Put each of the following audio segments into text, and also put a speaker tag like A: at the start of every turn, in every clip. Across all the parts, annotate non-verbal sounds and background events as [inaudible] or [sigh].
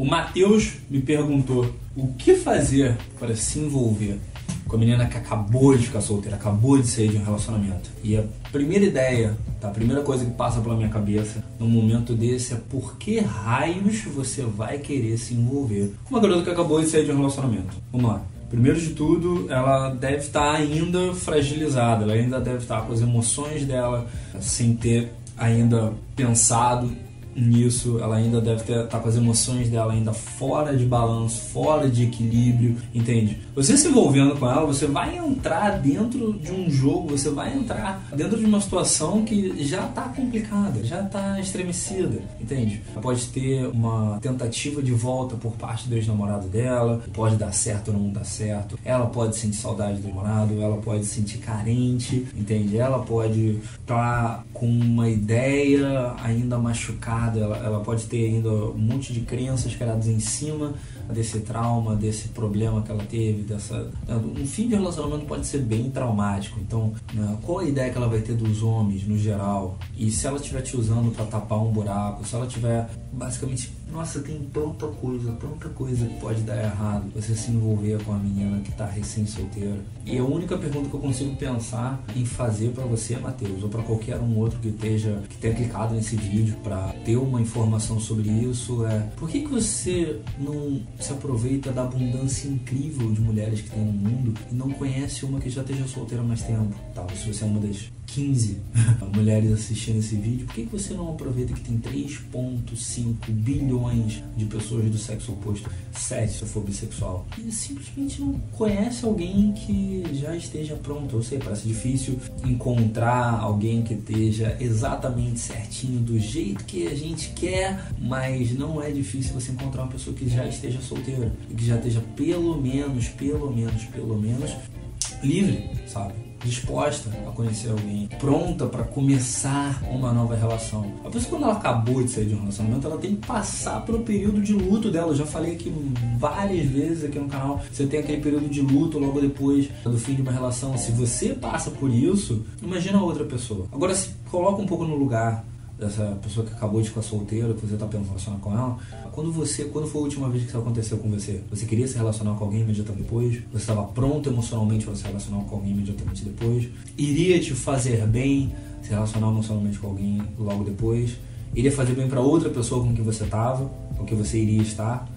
A: O Matheus me perguntou o que fazer para se envolver com a menina que acabou de ficar solteira, acabou de sair de um relacionamento. E a primeira ideia, tá? a primeira coisa que passa pela minha cabeça num momento desse é por que raios você vai querer se envolver com uma garota que acabou de sair de um relacionamento? Vamos lá. Primeiro de tudo, ela deve estar ainda fragilizada, ela ainda deve estar com as emoções dela sem ter ainda pensado nisso, ela ainda deve estar tá com as emoções dela ainda fora de balanço, fora de equilíbrio, entende? Você se envolvendo com ela, você vai entrar dentro de um jogo, você vai entrar dentro de uma situação que já está complicada, já está estremecida, entende? Pode ter uma tentativa de volta por parte do ex-namorado dela, pode dar certo ou não dar certo, ela pode sentir saudade do namorado, ela pode sentir carente, entende? Ela pode estar tá com uma ideia ainda machucada ela, ela pode ter ainda um monte de crenças criadas em cima desse trauma, desse problema que ela teve, dessa né, um fim de relacionamento pode ser bem traumático. Então, né, qual a ideia que ela vai ter dos homens no geral? E se ela estiver te usando para tapar um buraco, se ela tiver basicamente, nossa, tem tanta coisa, tanta coisa que pode dar errado. Você se envolver com a menina que está recém solteira. E a única pergunta que eu consigo pensar em fazer para você, Matheus, ou para qualquer um outro que esteja que tenha clicado nesse vídeo para ter uma informação sobre isso é: por que que você não se aproveita da abundância incrível de mulheres que tem no mundo e não conhece uma que já esteja solteira há mais tempo. Tá, se você é uma das 15 [laughs] mulheres assistindo esse vídeo, por que, que você não aproveita que tem 3,5 bilhões de pessoas do sexo oposto, 7 se for bissexual, e simplesmente não conhece alguém que já esteja pronto? Eu sei, parece difícil encontrar alguém que esteja exatamente certinho do jeito que a gente quer, mas não é difícil você encontrar uma pessoa que já esteja solteira e que já esteja pelo menos, pelo menos, pelo menos livre, sabe? disposta a conhecer alguém, pronta para começar uma nova relação. A pessoa quando ela acabou de sair de um relacionamento, ela tem que passar pelo período de luto dela. Eu já falei aqui várias vezes aqui no canal, você tem aquele período de luto logo depois do fim de uma relação. Se você passa por isso, imagina outra pessoa. Agora se coloca um pouco no lugar dessa pessoa que acabou de ficar solteira, que você está pensando relacionar com ela, quando você, quando foi a última vez que isso aconteceu com você? Você queria se relacionar com alguém imediatamente depois? Você estava pronto emocionalmente para se relacionar com alguém imediatamente depois? Iria te fazer bem se relacionar emocionalmente com alguém logo depois? Iria fazer bem para outra pessoa com quem você estava, com quem você iria estar?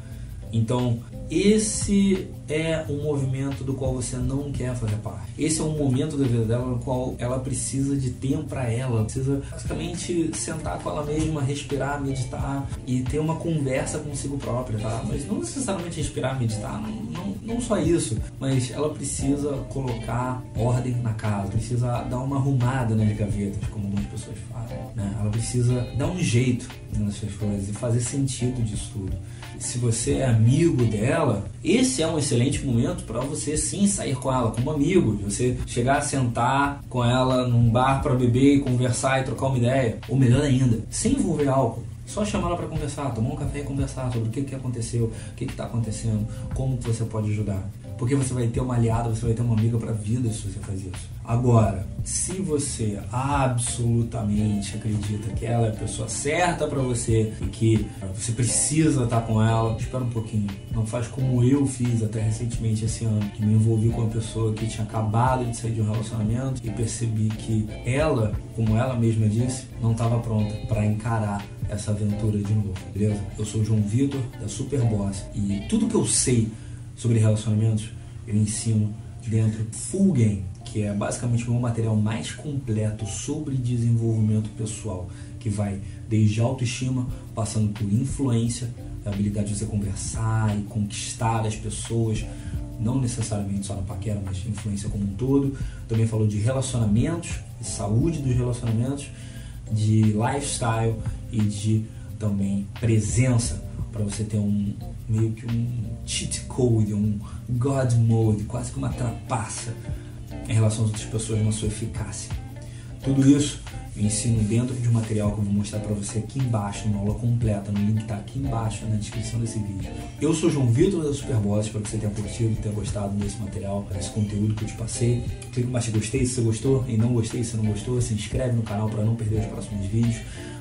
A: Então, esse é um movimento do qual você não quer fazer parte. Esse é um momento da vida dela no qual ela precisa de tempo para ela, precisa basicamente sentar com ela mesma, respirar, meditar e ter uma conversa consigo própria, tá? Mas não necessariamente respirar, meditar, não, não, não só isso, mas ela precisa colocar ordem na casa, precisa dar uma arrumada nas gavetas, como algumas pessoas falam, né? Ela precisa dar um jeito nessas coisas e fazer sentido disso tudo se você é amigo dela, esse é um excelente momento para você sim sair com ela como amigo, você chegar a sentar com ela num bar para beber e conversar e trocar uma ideia, ou melhor ainda, sem envolver álcool Só chamar ela para conversar, tomar um café e conversar sobre o que, que aconteceu, o que está acontecendo, como você pode ajudar. Porque você vai ter uma aliada, você vai ter uma amiga para a vida se você faz isso. Agora, se você absolutamente acredita que ela é a pessoa certa para você e que você precisa estar com ela, espera um pouquinho. Não faz como eu fiz até recentemente esse ano, que me envolvi com uma pessoa que tinha acabado de sair de um relacionamento e percebi que ela, como ela mesma disse, não estava pronta para encarar essa aventura de novo, beleza? Eu sou o João Vitor, da Superboss, e tudo que eu sei sobre relacionamentos eu ensino dentro Full Game, que é basicamente o meu material mais completo sobre desenvolvimento pessoal, que vai desde autoestima, passando por influência, a habilidade de você conversar e conquistar as pessoas, não necessariamente só na paquera, mas influência como um todo. Também falou de relacionamentos, de saúde dos relacionamentos, de lifestyle e de também presença para você ter um meio que um cheat code, um God mode, quase que uma trapaça em relação às outras pessoas na sua eficácia. Tudo isso eu ensino dentro de um material que eu vou mostrar para você aqui embaixo, uma aula completa, no link está aqui embaixo na descrição desse vídeo. Eu sou João Vitor da Superboss, espero que você tenha curtido, tenha gostado desse material, desse conteúdo que eu te passei. Clique embaixo se gostei, se você gostou, e não gostei, se não gostou, se inscreve no canal para não perder os próximos vídeos.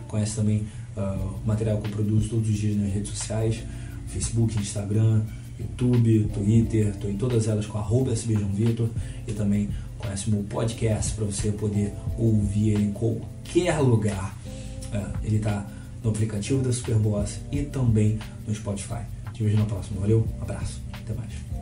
A: Conhece também uh, o material que eu produzo todos os dias nas redes sociais, Facebook, Instagram, YouTube, Twitter, estou em todas elas com arroba Vitor e também conhece o meu podcast para você poder ouvir ele em qualquer lugar. É, ele está no aplicativo da Superboss e também no Spotify. Te vejo na próxima. Valeu, um abraço, até mais.